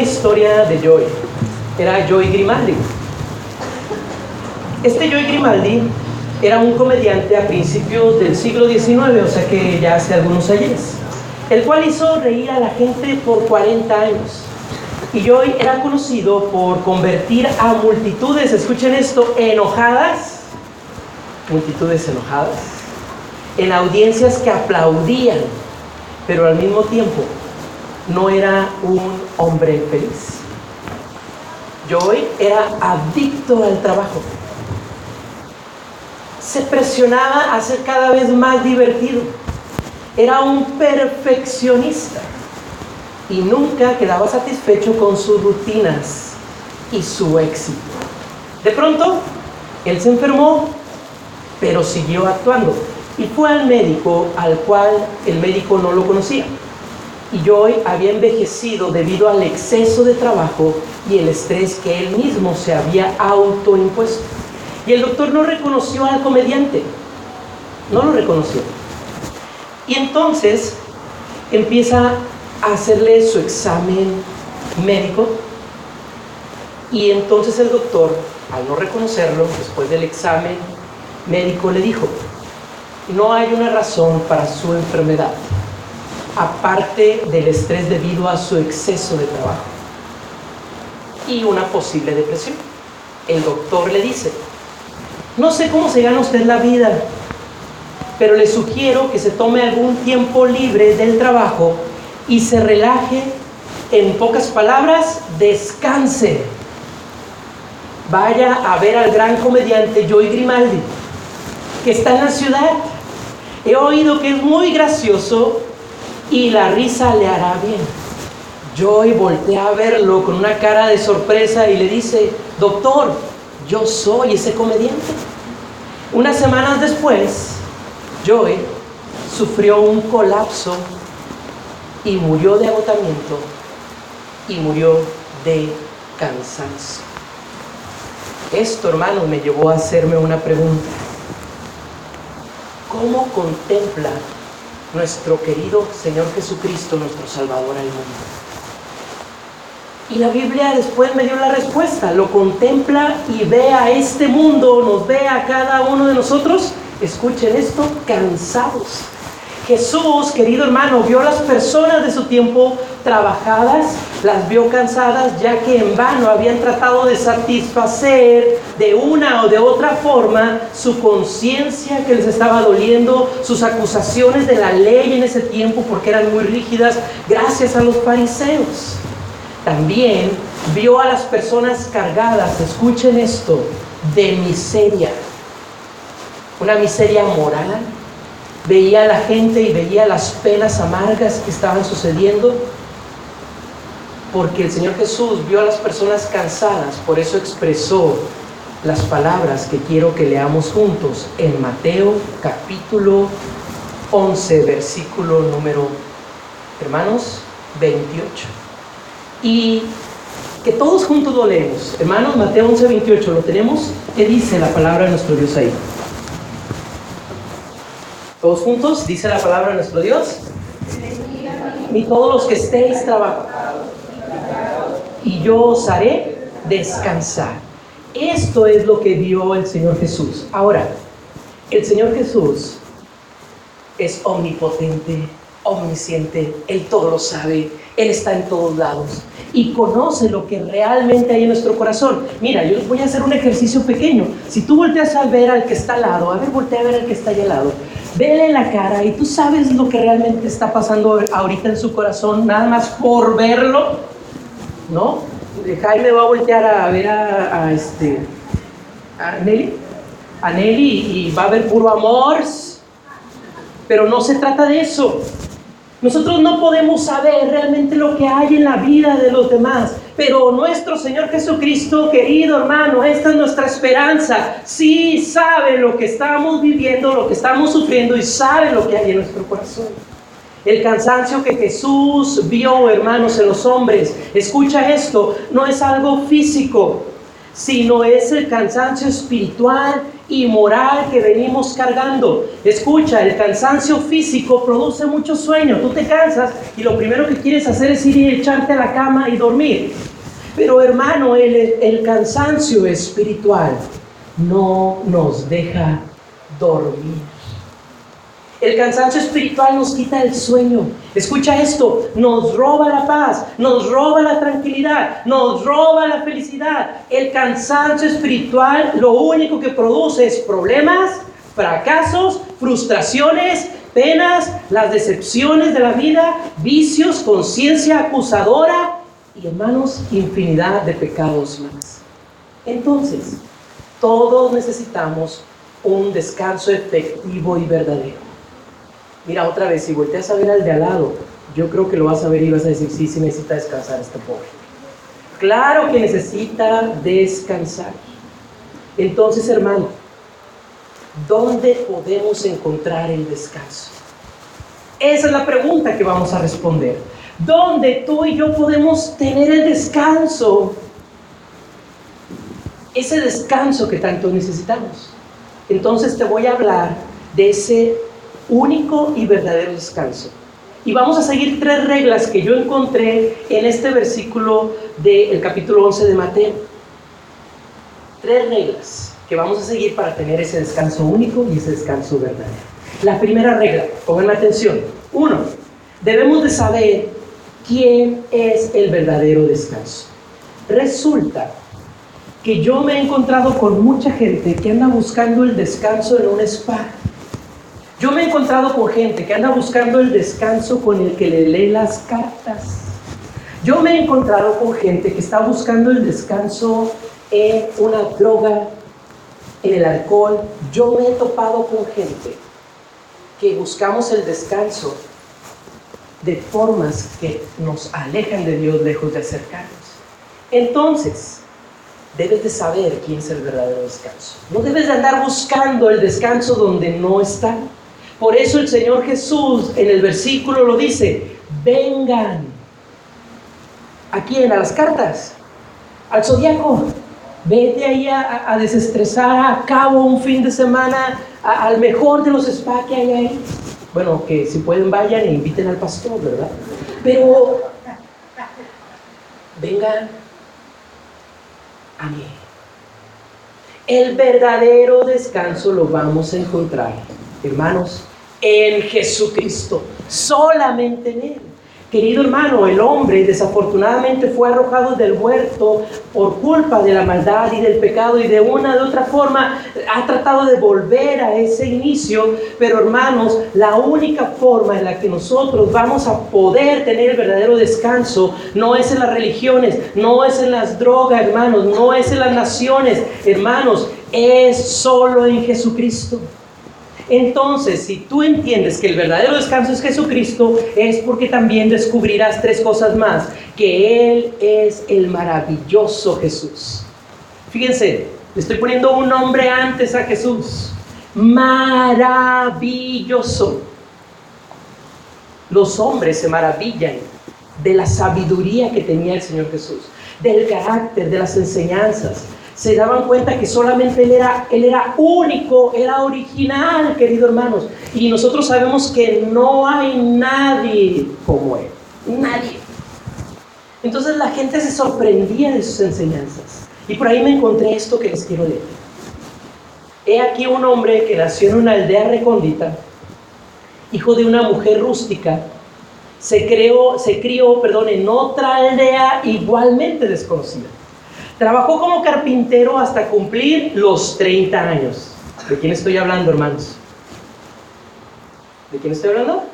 historia de Joy. Era Joy Grimaldi. Este Joy Grimaldi era un comediante a principios del siglo XIX, o sea que ya hace algunos años, el cual hizo reír a la gente por 40 años. Y Joy era conocido por convertir a multitudes, escuchen esto, enojadas, multitudes enojadas, en audiencias que aplaudían, pero al mismo tiempo no era un hombre feliz. Joy era adicto al trabajo. Se presionaba a ser cada vez más divertido. Era un perfeccionista y nunca quedaba satisfecho con sus rutinas y su éxito. De pronto, él se enfermó, pero siguió actuando y fue al médico al cual el médico no lo conocía. Y Joy había envejecido debido al exceso de trabajo y el estrés que él mismo se había autoimpuesto. Y el doctor no reconoció al comediante, no lo reconoció. Y entonces empieza a hacerle su examen médico y entonces el doctor, al no reconocerlo, después del examen médico, le dijo, no hay una razón para su enfermedad, aparte del estrés debido a su exceso de trabajo y una posible depresión. El doctor le dice, no sé cómo se gana usted la vida, pero le sugiero que se tome algún tiempo libre del trabajo y se relaje, en pocas palabras, descanse. Vaya a ver al gran comediante Joy Grimaldi, que está en la ciudad. He oído que es muy gracioso y la risa le hará bien. Joy voltea a verlo con una cara de sorpresa y le dice, doctor, yo soy ese comediante. Unas semanas después, Joy sufrió un colapso y murió de agotamiento y murió de cansancio. Esto, hermano, me llevó a hacerme una pregunta. ¿Cómo contempla nuestro querido Señor Jesucristo, nuestro Salvador al mundo? Y la Biblia después me dio la respuesta. Lo contempla y ve a este mundo, nos ve a cada uno de nosotros, escuchen esto, cansados Jesús, querido hermano, vio a las personas de su tiempo trabajadas, las vio cansadas, ya que en vano habían tratado de satisfacer de una o de otra forma su conciencia que les estaba doliendo, sus acusaciones de la ley en ese tiempo porque eran muy rígidas, gracias a los fariseos. También vio a las personas cargadas, escuchen esto, de miseria. Una miseria moral, veía a la gente y veía las penas amargas que estaban sucediendo, porque el Señor Jesús vio a las personas cansadas, por eso expresó las palabras que quiero que leamos juntos en Mateo capítulo 11, versículo número, hermanos, 28. Y que todos juntos lo leemos. Hermanos, Mateo 11, 28, ¿lo tenemos? ¿Qué dice la palabra de nuestro Dios ahí? Todos juntos, dice la palabra de nuestro Dios. Y todos los que estéis trabajando, y yo os haré descansar. Esto es lo que vio el Señor Jesús. Ahora, el Señor Jesús es omnipotente, omnisciente, Él todo lo sabe, Él está en todos lados y conoce lo que realmente hay en nuestro corazón. Mira, yo les voy a hacer un ejercicio pequeño. Si tú volteas a ver al que está al lado, a ver, voltea a ver al que está ahí al lado, vele la cara y tú sabes lo que realmente está pasando ahorita en su corazón, nada más por verlo, ¿no? Jaime va a voltear a ver a, este, a Nelly, y va a ver puro amor, pero no se trata de eso. Nosotros no podemos saber realmente lo que hay en la vida de los demás, pero nuestro Señor Jesucristo, querido hermano, esta es nuestra esperanza. Sí sabe lo que estamos viviendo, lo que estamos sufriendo y sabe lo que hay en nuestro corazón. El cansancio que Jesús vio, hermanos, en los hombres, escucha esto, no es algo físico, sino es el cansancio espiritual y moral que venimos cargando. Escucha, el cansancio físico produce mucho sueño. Tú te cansas y lo primero que quieres hacer es ir y echarte a la cama y dormir. Pero hermano, el, el cansancio espiritual no nos deja dormir. El cansancio espiritual nos quita el sueño. Escucha esto, nos roba la paz, nos roba la tranquilidad, nos roba la felicidad. El cansancio espiritual lo único que produce es problemas, fracasos, frustraciones, penas, las decepciones de la vida, vicios, conciencia acusadora y hermanos, infinidad de pecados más. Entonces, todos necesitamos un descanso efectivo y verdadero. Mira, otra vez, si volteas a ver al de al lado, yo creo que lo vas a ver y vas a decir, sí, sí necesita descansar este pobre. Claro que necesita descansar. Entonces, hermano, ¿dónde podemos encontrar el descanso? Esa es la pregunta que vamos a responder. ¿Dónde tú y yo podemos tener el descanso? Ese descanso que tanto necesitamos. Entonces te voy a hablar de ese único y verdadero descanso. Y vamos a seguir tres reglas que yo encontré en este versículo del capítulo 11 de Mateo. Tres reglas que vamos a seguir para tener ese descanso único y ese descanso verdadero. La primera regla, pongan atención. Uno, debemos de saber quién es el verdadero descanso. Resulta que yo me he encontrado con mucha gente que anda buscando el descanso en un spa yo me he encontrado con gente que anda buscando el descanso con el que le lee las cartas. Yo me he encontrado con gente que está buscando el descanso en una droga, en el alcohol. Yo me he topado con gente que buscamos el descanso de formas que nos alejan de Dios lejos de acercarnos. Entonces, debes de saber quién es el verdadero descanso. No debes de andar buscando el descanso donde no está. Por eso el Señor Jesús en el versículo lo dice, vengan. ¿A quién? A las cartas. Al zodiaco. Vete ahí a, desestresar, a cabo un fin de semana, al mejor de los spa que hay ahí. Bueno, que si pueden vayan e inviten al pastor, ¿verdad? Pero vengan a mí. El verdadero descanso lo vamos a encontrar, hermanos, en Jesucristo, solamente en Él. Querido hermano, el hombre desafortunadamente fue arrojado del huerto por culpa de la maldad y del pecado y de una de otra forma ha tratado de volver a ese inicio, pero hermanos, la única forma en la que nosotros vamos a poder tener el verdadero descanso no es en las religiones, no es en las drogas, hermanos, no es en las naciones, hermanos, es solo en Jesucristo. Entonces, si tú entiendes que el verdadero descanso es Jesucristo, es porque también descubrirás tres cosas más, que Él es el maravilloso Jesús. Fíjense, le estoy poniendo un nombre antes a Jesús. Maravilloso. Los hombres se maravillan de la sabiduría que tenía el Señor Jesús, del carácter, de las enseñanzas, se daban cuenta que solamente él era, él era único, era original, queridos hermanos. Y nosotros sabemos que no hay nadie como él. Nadie. Entonces la gente se sorprendía de sus enseñanzas. Y por ahí me encontré esto que les quiero leer. He aquí un hombre que nació en una aldea recóndita, hijo de una mujer rústica, se, creó, se crió perdón, en otra aldea igualmente desconocida. Trabajó como carpintero hasta cumplir los 30 años. ¿De quién estoy hablando, hermanos? ¿De quién estoy hablando?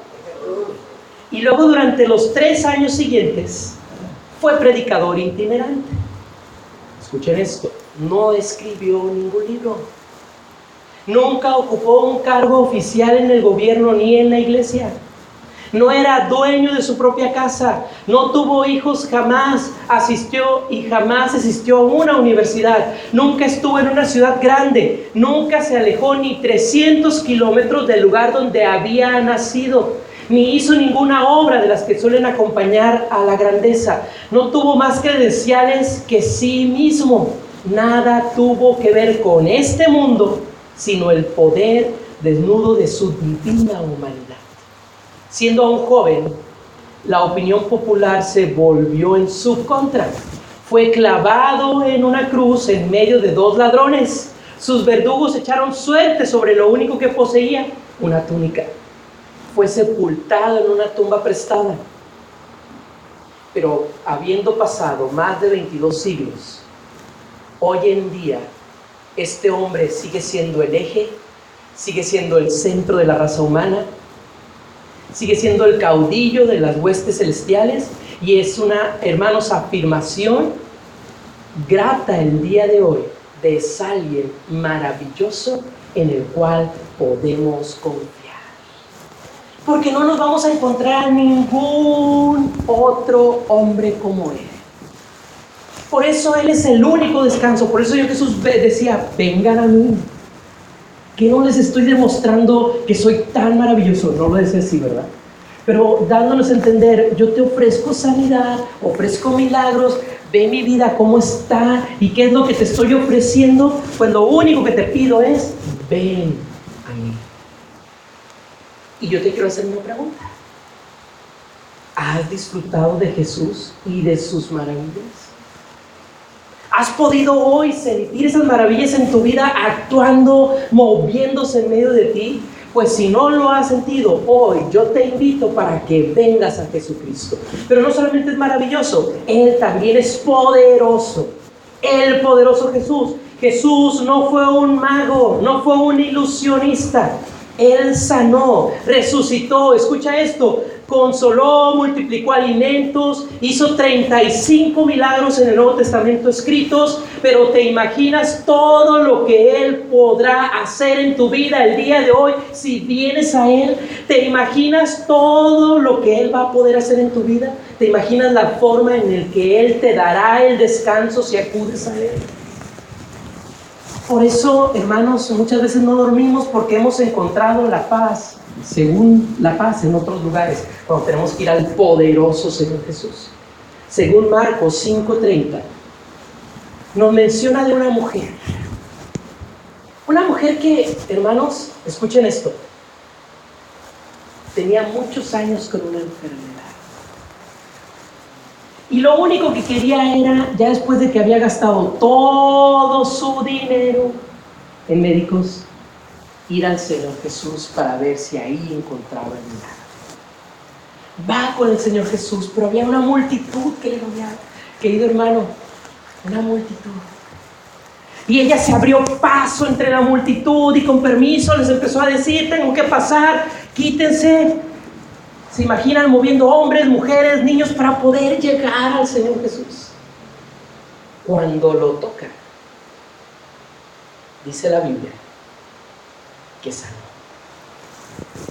Y luego durante los tres años siguientes fue predicador itinerante. Escuchen esto, no escribió ningún libro. Nunca ocupó un cargo oficial en el gobierno ni en la iglesia no era dueño de su propia casa, no tuvo hijos, jamás asistió y jamás asistió a una universidad, nunca estuvo en una ciudad grande, nunca se alejó ni 300 kilómetros del lugar donde había nacido, ni hizo ninguna obra de las que suelen acompañar a la grandeza, no tuvo más credenciales que sí mismo, nada tuvo que ver con este mundo sino el poder desnudo de su divina humanidad. Siendo aún joven, la opinión popular se volvió en su contra. Fue clavado en una cruz en medio de dos ladrones. Sus verdugos echaron suerte sobre lo único que poseía, una túnica. Fue sepultado en una tumba prestada. Pero habiendo pasado más de 22 siglos, hoy en día este hombre sigue siendo el eje, sigue siendo el centro de la raza humana, sigue siendo el caudillo de las huestes celestiales y es una, hermanos, afirmación grata el día de hoy de alguien maravilloso en el cual podemos confiar. Porque no nos vamos a encontrar ningún otro hombre como Él. Por eso Él es el único descanso. Por eso yo Jesús decía, vengan a mí. Que no les estoy demostrando que soy tan maravilloso. No lo decía así, ¿verdad? Pero dándonos a entender, yo te ofrezco sanidad, ofrezco milagros, ve mi vida cómo está y qué es lo que te estoy ofreciendo, pues lo único que te pido es, ven a mí. Y yo te quiero hacer una pregunta. ¿Has disfrutado de Jesús y de sus maravillas? ¿Has podido hoy sentir esas maravillas en tu vida actuando, moviéndose en medio de ti? Pues si no lo has sentido hoy, yo te invito para que vengas a Jesucristo. Pero no solamente es maravilloso, Él también es poderoso. El poderoso Jesús. Jesús no fue un mago, no fue un ilusionista. Él sanó, resucitó. Escucha esto consoló, multiplicó alimentos, hizo 35 milagros en el Nuevo Testamento escritos, pero te imaginas todo lo que Él podrá hacer en tu vida el día de hoy si vienes a Él, te imaginas todo lo que Él va a poder hacer en tu vida, te imaginas la forma en la que Él te dará el descanso si acudes a Él. Por eso, hermanos, muchas veces no dormimos porque hemos encontrado la paz según la paz en otros lugares, cuando tenemos que ir al poderoso Señor Jesús. Según Marcos 5:30, nos menciona de una mujer. Una mujer que, hermanos, escuchen esto, tenía muchos años con una enfermedad. Y lo único que quería era, ya después de que había gastado todo su dinero en médicos, ir al Señor Jesús para ver si ahí encontraba el milagro. Va con el Señor Jesús, pero había una multitud que le rodeaba. Querido hermano, una multitud. Y ella se abrió paso entre la multitud y con permiso les empezó a decir, tengo que pasar, quítense. Se imaginan moviendo hombres, mujeres, niños para poder llegar al Señor Jesús. Cuando lo toca, dice la Biblia,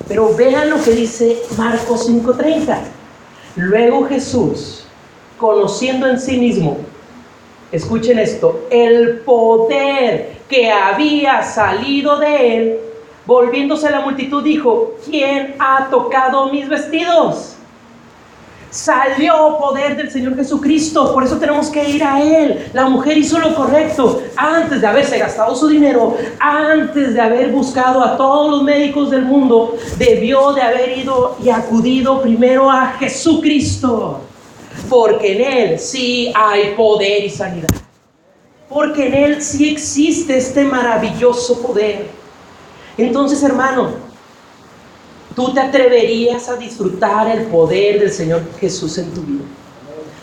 pero vean lo que dice Marcos 5:30. Luego Jesús, conociendo en sí mismo, escuchen esto, el poder que había salido de él, volviéndose a la multitud, dijo, ¿quién ha tocado mis vestidos? Salió poder del Señor Jesucristo, por eso tenemos que ir a Él. La mujer hizo lo correcto antes de haberse gastado su dinero, antes de haber buscado a todos los médicos del mundo, debió de haber ido y acudido primero a Jesucristo, porque en Él sí hay poder y sanidad, porque en Él sí existe este maravilloso poder. Entonces, hermano, ¿Tú te atreverías a disfrutar el poder del Señor Jesús en tu vida?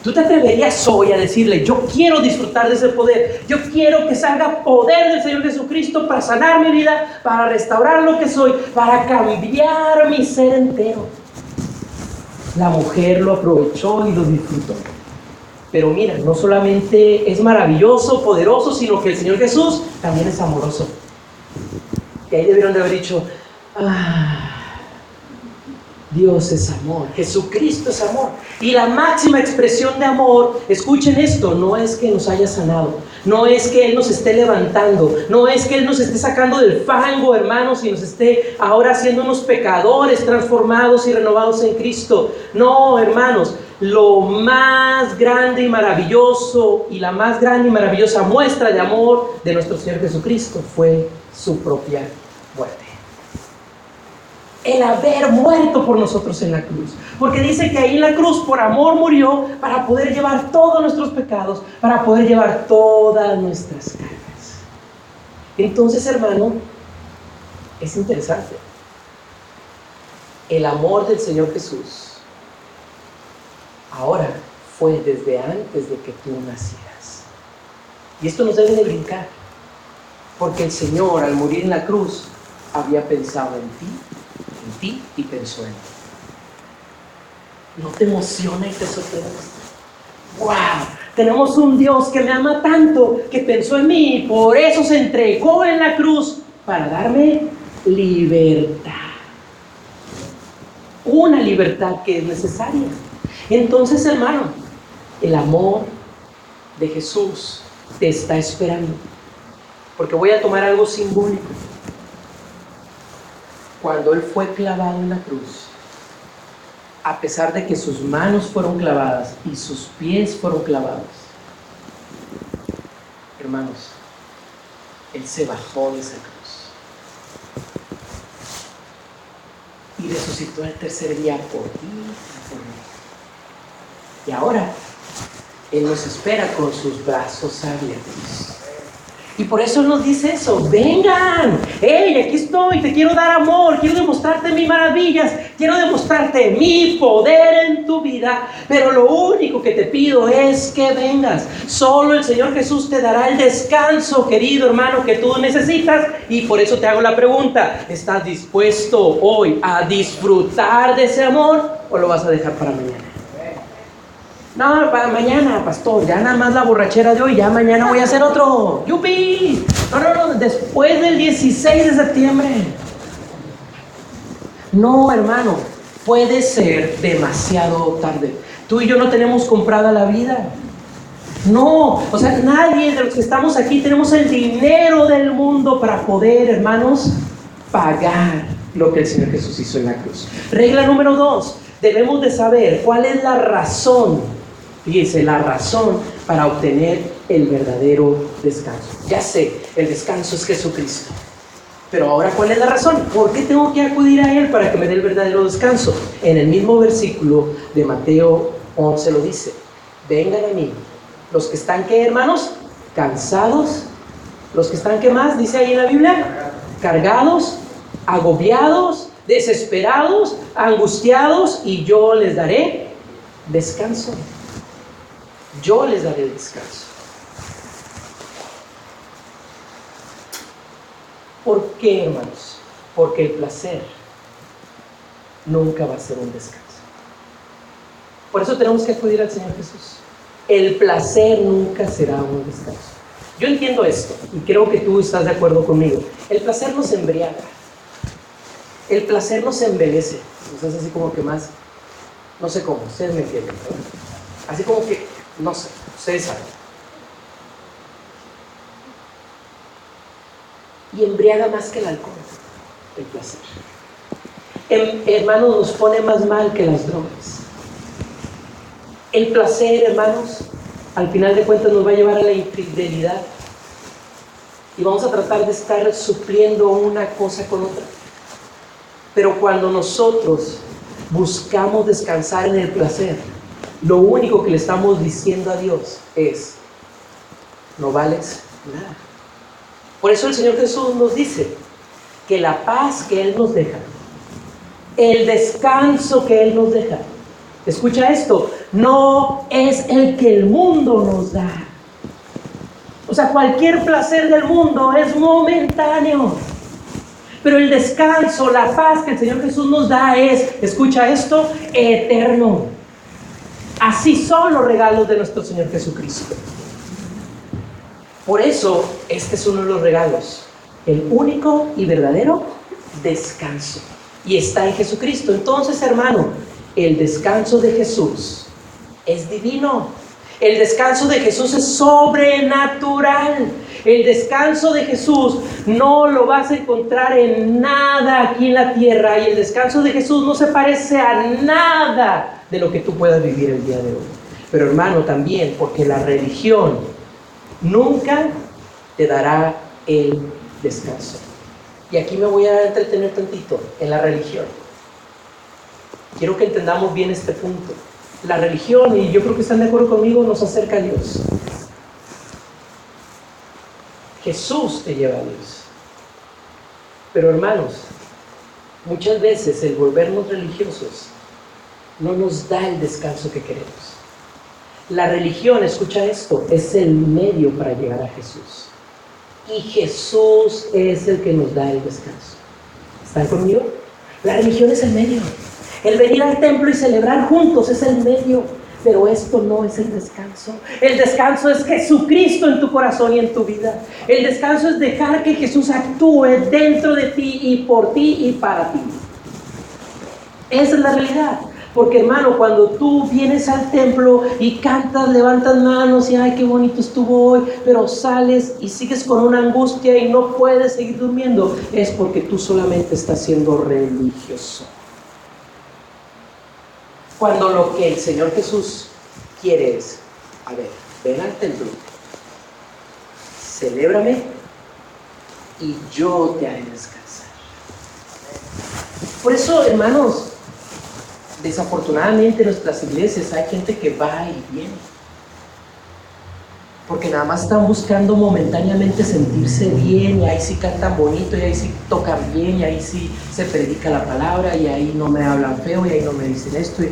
¿Tú te atreverías hoy a decirle, yo quiero disfrutar de ese poder? Yo quiero que salga poder del Señor Jesucristo para sanar mi vida, para restaurar lo que soy, para cambiar mi ser entero. La mujer lo aprovechó y lo disfrutó. Pero mira, no solamente es maravilloso, poderoso, sino que el Señor Jesús también es amoroso. Y ahí debieron de haber dicho, ah, Dios es amor, Jesucristo es amor. Y la máxima expresión de amor, escuchen esto, no es que nos haya sanado, no es que Él nos esté levantando, no es que Él nos esté sacando del fango, hermanos, y nos esté ahora haciendo unos pecadores transformados y renovados en Cristo. No, hermanos, lo más grande y maravilloso y la más grande y maravillosa muestra de amor de nuestro Señor Jesucristo fue su propia muerte. El haber muerto por nosotros en la cruz. Porque dice que ahí en la cruz por amor murió para poder llevar todos nuestros pecados, para poder llevar todas nuestras cargas. Entonces, hermano, es interesante. El amor del Señor Jesús ahora fue desde antes de que tú nacieras. Y esto nos debe de brincar, porque el Señor al morir en la cruz había pensado en ti, en ti y pensó en ti. ¿No te emociona y te sorprende? ¡Wow! Tenemos un Dios que me ama tanto, que pensó en mí y por eso se entregó en la cruz para darme libertad. Una libertad que es necesaria. Entonces, hermano, el amor de Jesús te está esperando. Porque voy a tomar algo simbólico. Cuando Él fue clavado en la cruz, a pesar de que sus manos fueron clavadas y sus pies fueron clavados, hermanos, Él se bajó de esa cruz y resucitó el tercer día por ti y por mí. Y ahora Él nos espera con sus brazos abiertos. Y por eso nos dice eso, vengan, hey, aquí estoy, te quiero dar amor, quiero demostrarte mis maravillas, quiero demostrarte mi poder en tu vida, pero lo único que te pido es que vengas. Solo el Señor Jesús te dará el descanso, querido hermano, que tú necesitas. Y por eso te hago la pregunta, ¿estás dispuesto hoy a disfrutar de ese amor o lo vas a dejar para mañana? No, para mañana, pastor, ya nada más la borrachera de hoy, ya mañana voy a hacer otro. ¡Yupi! No, no, no, después del 16 de septiembre. No, hermano, puede ser demasiado tarde. Tú y yo no tenemos comprada la vida. No, o sea, nadie de los que estamos aquí tenemos el dinero del mundo para poder, hermanos, pagar lo que el Señor Jesús hizo en la cruz. Regla número dos, debemos de saber cuál es la razón Fíjense, la razón para obtener el verdadero descanso. Ya sé, el descanso es Jesucristo. Pero ahora, ¿cuál es la razón? ¿Por qué tengo que acudir a Él para que me dé el verdadero descanso? En el mismo versículo de Mateo 11 lo dice. Vengan a mí, los que están, ¿qué hermanos? Cansados. Los que están, ¿qué más? Dice ahí en la Biblia. Cargados, agobiados, desesperados, angustiados, y yo les daré descanso yo les daré descanso. ¿Por qué, hermanos? Porque el placer nunca va a ser un descanso. Por eso tenemos que acudir al Señor Jesús. El placer nunca será un descanso. Yo entiendo esto y creo que tú estás de acuerdo conmigo. El placer nos embriaga. El placer nos embelece. Nos hace así como que más, no sé cómo, ustedes me entienden. Así como que no sé, ustedes saben. Y embriaga más que el alcohol, el placer. El, hermano, nos pone más mal que las drogas. El placer, hermanos, al final de cuentas nos va a llevar a la infidelidad. Y vamos a tratar de estar supliendo una cosa con otra. Pero cuando nosotros buscamos descansar en el placer, lo único que le estamos diciendo a Dios es, no vales nada. Por eso el Señor Jesús nos dice que la paz que Él nos deja, el descanso que Él nos deja, escucha esto, no es el que el mundo nos da. O sea, cualquier placer del mundo es momentáneo. Pero el descanso, la paz que el Señor Jesús nos da es, escucha esto, eterno. Así son los regalos de nuestro Señor Jesucristo. Por eso, este es uno de los regalos, el único y verdadero descanso. Y está en Jesucristo. Entonces, hermano, el descanso de Jesús es divino. El descanso de Jesús es sobrenatural. El descanso de Jesús no lo vas a encontrar en nada aquí en la tierra. Y el descanso de Jesús no se parece a nada de lo que tú puedas vivir el día de hoy. Pero hermano, también porque la religión nunca te dará el descanso. Y aquí me voy a entretener tantito en la religión. Quiero que entendamos bien este punto. La religión, y yo creo que están de acuerdo conmigo, nos acerca a Dios. Jesús te lleva a Dios. Pero hermanos, muchas veces el volvernos religiosos no nos da el descanso que queremos. La religión, escucha esto, es el medio para llegar a Jesús. Y Jesús es el que nos da el descanso. ¿Están conmigo? La religión es el medio. El venir al templo y celebrar juntos es el medio. Pero esto no es el descanso. El descanso es Jesucristo en tu corazón y en tu vida. El descanso es dejar que Jesús actúe dentro de ti y por ti y para ti. Esa es la realidad. Porque hermano, cuando tú vienes al templo y cantas, levantas manos y ay, qué bonito estuvo hoy, pero sales y sigues con una angustia y no puedes seguir durmiendo, es porque tú solamente estás siendo religioso. Cuando lo que el Señor Jesús quiere es, a ver, ven al templo, celébrame y yo te haré descansar. Por eso, hermanos, desafortunadamente en nuestras iglesias hay gente que va y viene. Porque nada más están buscando momentáneamente sentirse bien y ahí sí cantan bonito y ahí sí tocan bien y ahí sí se predica la palabra y ahí no me hablan feo y ahí no me dicen esto.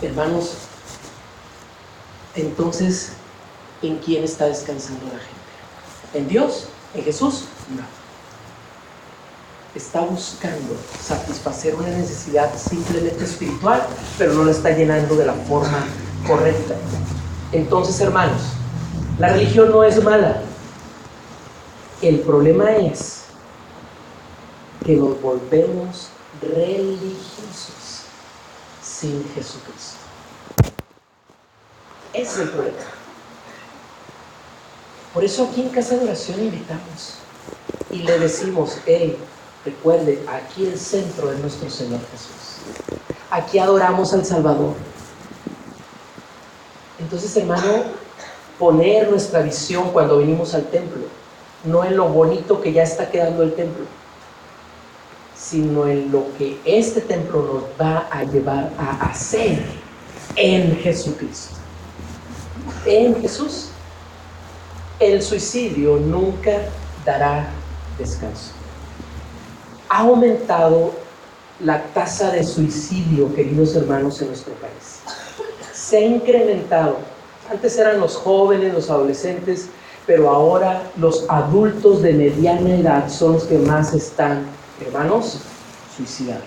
Hermanos, entonces, ¿en quién está descansando la gente? ¿En Dios? ¿En Jesús? No. Está buscando satisfacer una necesidad simplemente espiritual, pero no la está llenando de la forma correcta. Entonces, hermanos, la religión no es mala. El problema es que nos volvemos religiosos sin Jesucristo. Ese es el problema. Por eso aquí en Casa de Oración invitamos y le decimos, hey, recuerde, aquí el centro de nuestro Señor Jesús. Aquí adoramos al Salvador. Entonces, hermano, poner nuestra visión cuando venimos al templo, no en lo bonito que ya está quedando el templo, sino en lo que este templo nos va a llevar a hacer en Jesucristo. En Jesús, el suicidio nunca dará descanso. Ha aumentado la tasa de suicidio, queridos hermanos, en nuestro país. Se ha incrementado. Antes eran los jóvenes, los adolescentes, pero ahora los adultos de mediana edad son los que más están hermanos, suicidar.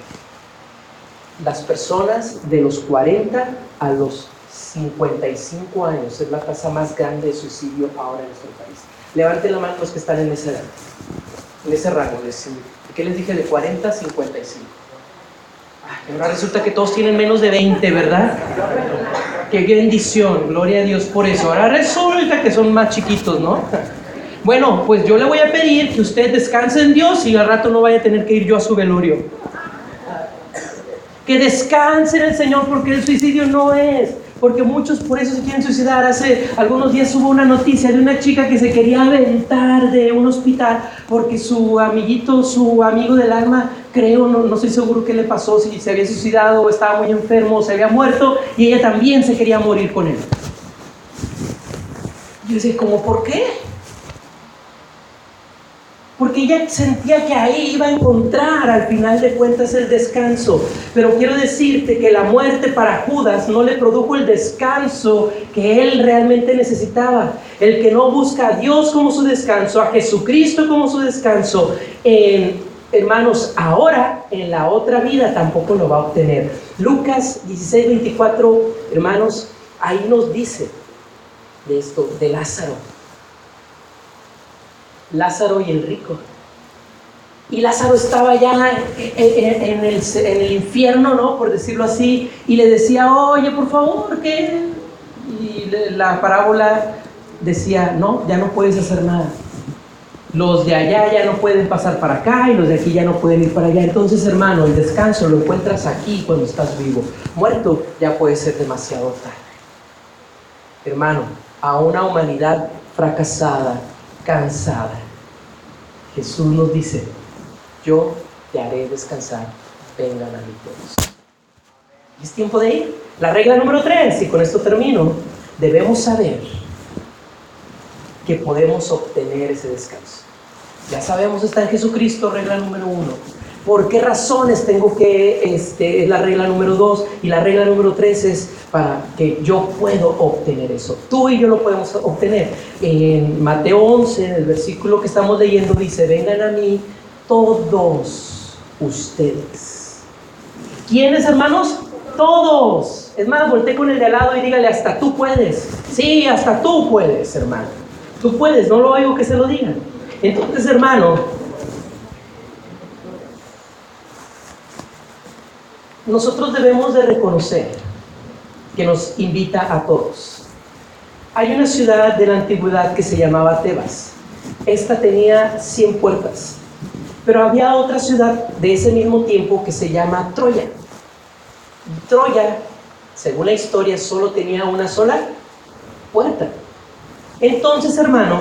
Las personas de los 40 a los 55 años es la tasa más grande de suicidio ahora en nuestro país. Levanten la mano los que están en ese edad, en ese rango. De, ¿Qué les dije? De 40 a 55. ahora resulta que todos tienen menos de 20, ¿verdad? Qué bendición, gloria a Dios por eso. Ahora resulta que son más chiquitos, ¿no? Bueno, pues yo le voy a pedir que usted descanse en Dios y al rato no vaya a tener que ir yo a su velorio. Que descanse en el Señor porque el suicidio no es. Porque muchos por eso se quieren suicidar. Hace algunos días hubo una noticia de una chica que se quería aventar de un hospital porque su amiguito, su amigo del alma, creo, no, no estoy seguro qué le pasó, si se había suicidado o estaba muy enfermo o se había muerto y ella también se quería morir con él. Yo decía, ¿cómo por qué? porque ella sentía que ahí iba a encontrar al final de cuentas el descanso. Pero quiero decirte que la muerte para Judas no le produjo el descanso que él realmente necesitaba. El que no busca a Dios como su descanso, a Jesucristo como su descanso, hermanos, ahora en la otra vida tampoco lo va a obtener. Lucas 16, 24, hermanos, ahí nos dice de esto, de Lázaro. Lázaro y el rico. Y Lázaro estaba ya en, el, infierno, ¿no? Por decirlo así, y le decía, oye, por favor, ¿qué? Y la parábola decía, no, ya no puedes hacer nada. Los de allá ya no pueden pasar para acá y los de aquí ya no pueden ir para allá. Entonces, hermano, el descanso lo encuentras aquí cuando estás vivo. Muerto ya puede ser demasiado tarde. Hermano, a una humanidad fracasada, cansada. Jesús nos dice, yo te haré descansar, vengan a mí todos. es tiempo de ir. La regla número tres, y con esto termino, debemos saber que podemos obtener ese descanso. Ya sabemos, está en Jesucristo, regla número uno. ¿Por qué razones tengo que, este, es la regla número dos, y la regla número tres es para que yo puedo obtener eso. Tú y yo lo podemos obtener. En Mateo 11, en el versículo que estamos leyendo, dice, vengan a mí todos ustedes. ¿Quiénes, hermanos? Todos. Es más, volteé con el de al lado y dígale, hasta tú puedes. Sí, hasta tú puedes, hermano. Tú puedes, no lo oigo que se lo digan. Entonces, hermano, nosotros debemos de reconocer que nos invita a todos. Hay una ciudad de la antigüedad que se llamaba Tebas. Esta tenía 100 puertas. Pero había otra ciudad de ese mismo tiempo que se llama Troya. Troya, según la historia, solo tenía una sola puerta. Entonces, hermano,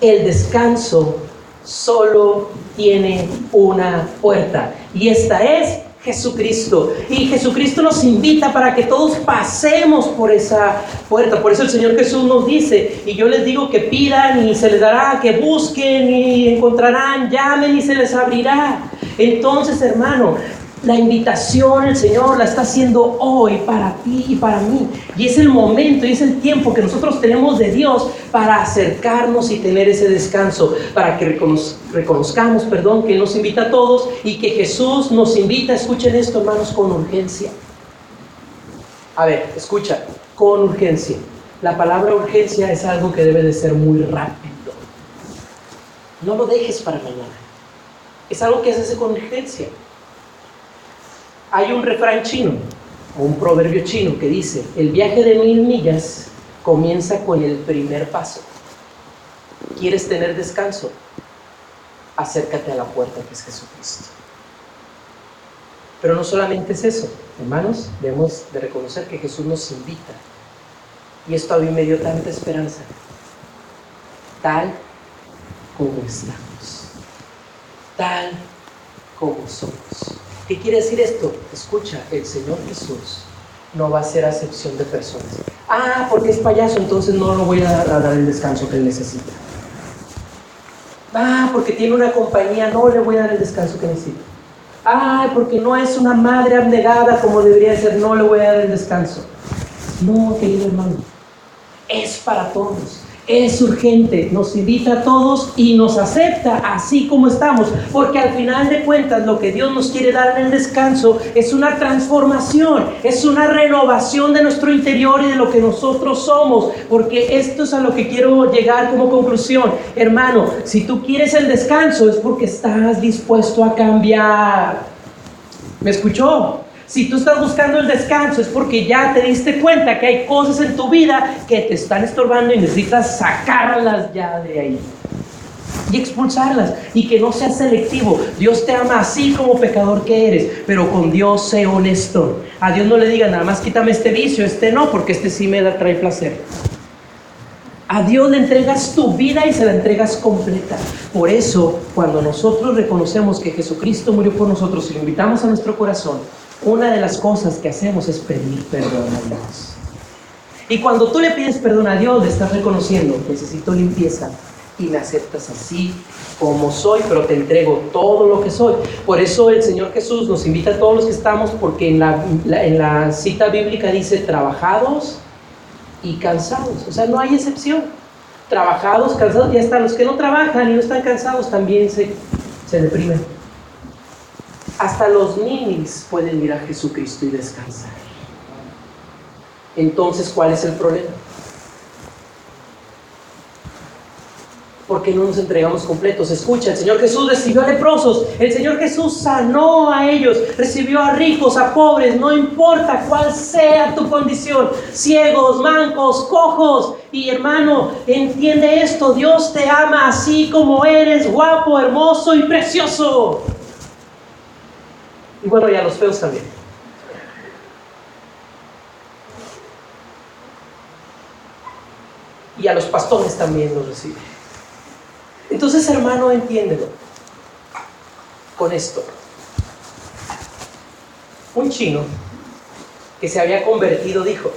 el descanso solo tiene una puerta. Y esta es Jesucristo. Y Jesucristo nos invita para que todos pasemos por esa puerta. Por eso el Señor Jesús nos dice, y yo les digo que pidan y se les dará, que busquen y encontrarán, llamen y se les abrirá. Entonces, hermano, la invitación el Señor la está haciendo hoy para ti y para mí. Y es el momento y es el tiempo que nosotros tenemos de Dios para acercarnos y tener ese descanso, para que reconozcamos, perdón, que nos invita a todos y que Jesús nos invita, escuchen esto hermanos, con urgencia. A ver, escucha, con urgencia. La palabra urgencia es algo que debe de ser muy rápido. No lo dejes para mañana. Es algo que se hace con urgencia. Hay un refrán chino o un proverbio chino que dice, el viaje de mil millas comienza con el primer paso. ¿Quieres tener descanso? Acércate a la puerta que es Jesucristo. Pero no solamente es eso, hermanos, debemos de reconocer que Jesús nos invita. Y esto a mí me dio tanta esperanza, tal como estamos, tal como somos. ¿Qué quiere decir esto? Escucha, el Señor Jesús no va a ser acepción de personas. Ah, porque es payaso, entonces no lo voy a, dar el descanso que él necesita. Ah, porque tiene una compañía, no le voy a dar el descanso que necesita. Ah, porque no es una madre abnegada como debería ser, no le voy a dar el descanso. No, querido hermano, es para todos es urgente, nos invita a todos y nos acepta así como estamos, porque al final de cuentas lo que Dios nos quiere dar en el descanso es una transformación, es una renovación de nuestro interior y de lo que nosotros somos, porque esto es a lo que quiero llegar como conclusión. Hermano, si tú quieres el descanso es porque estás dispuesto a cambiar. ¿Me escuchó? Si tú estás buscando el descanso es porque ya te diste cuenta que hay cosas en tu vida que te están estorbando y necesitas sacarlas ya de ahí. Y expulsarlas y que no seas selectivo. Dios te ama así como pecador que eres, pero con Dios sé honesto. A Dios no le diga nada más quítame este vicio, este no, porque este sí me da trae placer. A Dios le entregas tu vida y se la entregas completa. Por eso, cuando nosotros reconocemos que Jesucristo murió por nosotros y lo invitamos a nuestro corazón, una de las cosas que hacemos es pedir perdón a Dios. Y cuando tú le pides perdón a Dios, le estás reconociendo, necesito limpieza y me aceptas así como soy, pero te entrego todo lo que soy. Por eso el Señor Jesús nos invita a todos los que estamos, porque en la, cita bíblica dice trabajados y cansados. O sea, no hay excepción. Trabajados, cansados, y hasta los que no trabajan y no están cansados también se, se deprimen. Hasta los ninis pueden ir a Jesucristo y descansar. Entonces, ¿cuál es el problema? porque no nos entregamos completos. Escucha, el Señor Jesús recibió a leprosos, el Señor Jesús sanó a ellos, recibió a ricos, a pobres, no importa cuál sea tu condición, ciegos, mancos, cojos. Y hermano, entiende esto, Dios te ama así como eres, guapo, hermoso y precioso. Y bueno, y a los feos también. Y a los pastores también los recibe. Entonces, hermano, entiéndelo. con esto. Un chino que se había convertido dijo,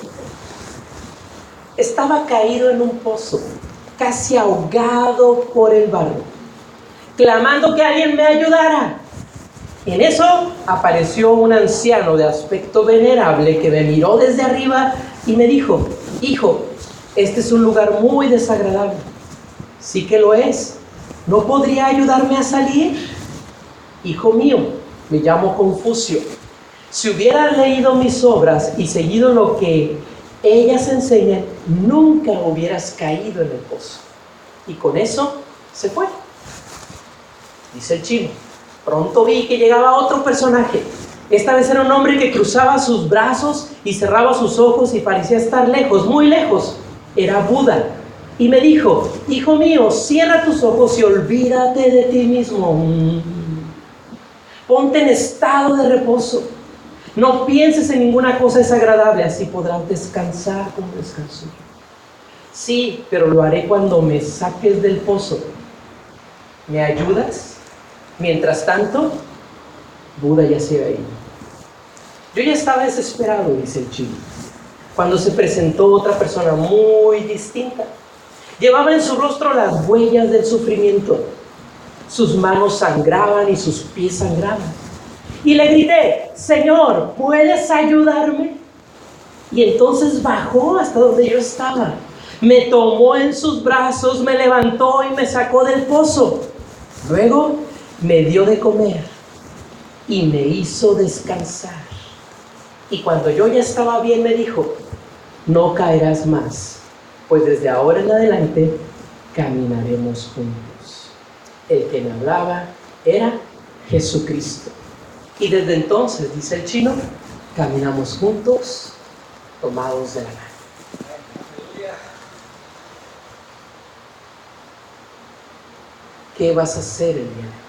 estaba caído en un pozo, casi ahogado por el barro, clamando que alguien me ayudara. En eso apareció un anciano de aspecto venerable que me miró desde arriba y me dijo, hijo, este es un lugar muy desagradable. Sí que lo es. ¿No podría ayudarme a salir? Hijo mío, me llamo Confucio. Si hubieras leído mis obras y seguido lo que ellas enseñan, nunca hubieras caído en el pozo. Y con eso se fue. Dice el chino. Pronto vi que llegaba otro personaje. Esta vez era un hombre que cruzaba sus brazos y cerraba sus ojos y parecía estar lejos, muy lejos. Era Buda. Y me dijo, hijo mío, cierra tus ojos y olvídate de ti mismo. Ponte en estado de reposo. No pienses en ninguna cosa desagradable, así podrás descansar como descanso. Sí, pero lo haré cuando me saques del pozo. ¿Me ayudas? Mientras tanto, Buda ya se había ido. Yo ya estaba desesperado, dice el chino, cuando se presentó otra persona muy distinta. Llevaba en su rostro las huellas del sufrimiento. Sus manos sangraban y sus pies sangraban. Y le grité, Señor, ¿puedes ayudarme? Y entonces bajó hasta donde yo estaba. Me tomó en sus brazos, me levantó y me sacó del pozo. Luego me dio de comer y me hizo descansar. Y cuando yo ya estaba bien me dijo, no caerás más, pues desde ahora en adelante caminaremos juntos. El que me hablaba era Jesucristo. Y desde entonces, dice el chino, caminamos juntos, tomados de la mano. ¿Qué vas a hacer el día de hoy?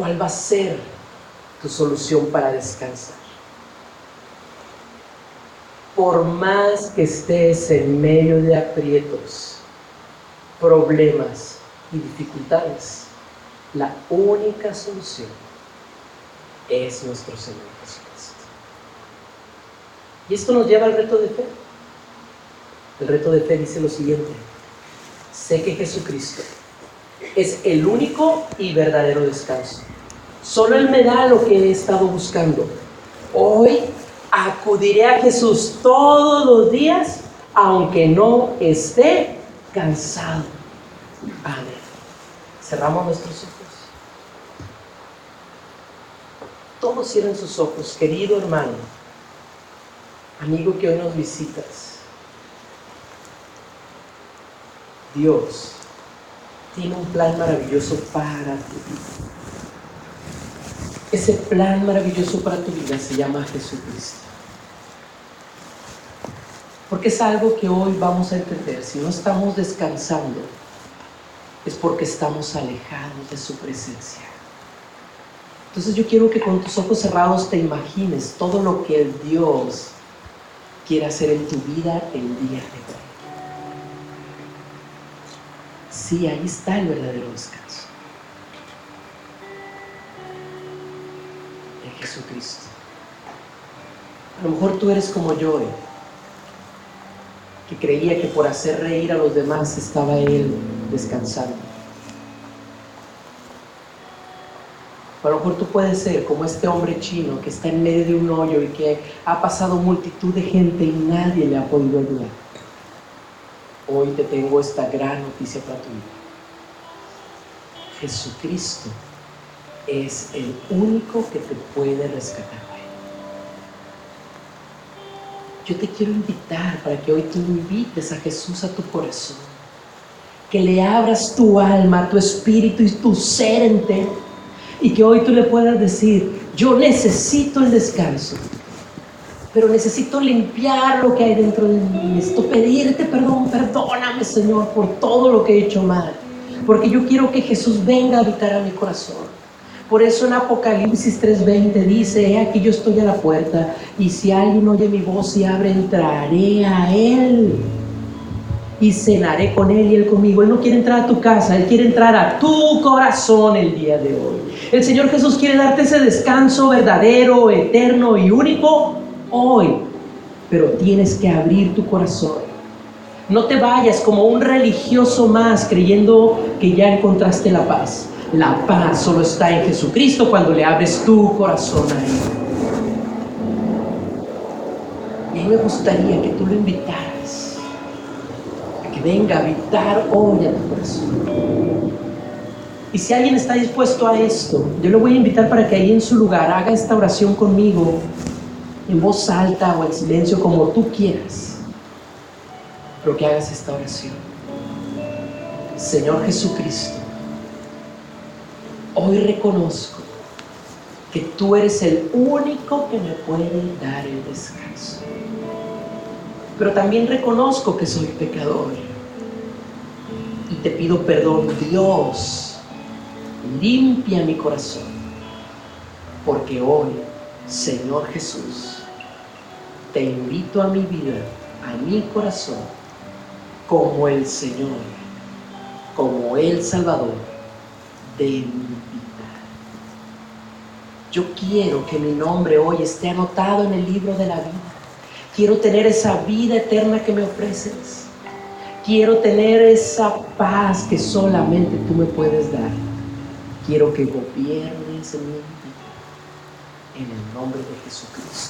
¿Cuál va a ser tu solución para descansar? Por más que estés en medio de aprietos, problemas y dificultades, la única solución es nuestro Señor Jesucristo. Y esto nos lleva al reto de fe. El reto de fe dice lo siguiente, sé que Jesucristo es el único y verdadero descanso. Solo Él me da lo que he estado buscando. Hoy acudiré a Jesús todos los días, aunque no esté cansado. Amén. Cerramos nuestros ojos. Todos cierren sus ojos, querido hermano, amigo que hoy nos visitas. Dios tiene un plan maravilloso para tu vida. Ese plan maravilloso para tu vida se llama Jesucristo. Porque es algo que hoy vamos a entender. Si no estamos descansando, es porque estamos alejados de su presencia. Entonces yo quiero que con tus ojos cerrados te imagines todo lo que Dios quiere hacer en tu vida el día de hoy. Sí, ahí está el verdadero descanso. En Jesucristo. A lo mejor tú eres como yo, eh, que creía que por hacer reír a los demás estaba Él descansando. a lo mejor tú puedes ser como este hombre chino que está en medio de un hoyo y que ha pasado multitud de gente y nadie le ha podido ayudar. Hoy te tengo esta gran noticia para tu vida. Jesucristo es el único que te puede rescatar Yo te quiero invitar para que hoy tú invites a Jesús a tu corazón. Que le abras tu alma, tu espíritu y tu ser entero y que hoy tú le puedas decir, yo necesito el descanso, pero necesito limpiar lo que hay dentro de mí, necesito pedirte perdón, perdóname Señor por todo lo que he hecho mal, porque yo quiero que Jesús venga a habitar a mi corazón. Por eso en Apocalipsis 3:20 dice, he aquí yo estoy a la puerta y si alguien oye mi voz y abre, entraré a él y cenaré con Él y Él conmigo. Él no quiere entrar a tu casa, Él quiere entrar a tu corazón el día de hoy. El Señor Jesús quiere darte ese descanso verdadero, eterno y único hoy. Pero tienes que abrir tu corazón. No te vayas como un religioso más creyendo que ya encontraste la paz. La paz solo está en Jesucristo cuando le abres tu corazón a Él. Y a mí me gustaría que tú lo invitaras a que venga a habitar hoy a tu corazón. Y si alguien está dispuesto a esto, yo lo voy a invitar para que ahí en su lugar haga esta oración conmigo, en voz alta o en silencio, como tú quieras. Pero que hagas esta oración. Señor Jesucristo, hoy reconozco que tú eres el único que me puede dar el descanso. Pero también reconozco que soy pecador. Y te pido perdón, Dios limpia mi corazón, porque hoy, Señor Jesús, te invito a mi vida, a mi corazón, como el Señor, como el Salvador de mi vida. Yo quiero que mi nombre hoy esté anotado en el libro de la vida. Quiero tener esa vida eterna que me ofreces. Quiero tener esa paz que solamente tú me puedes dar. Quiero que gobiernes en mi vida en el nombre de Jesucristo.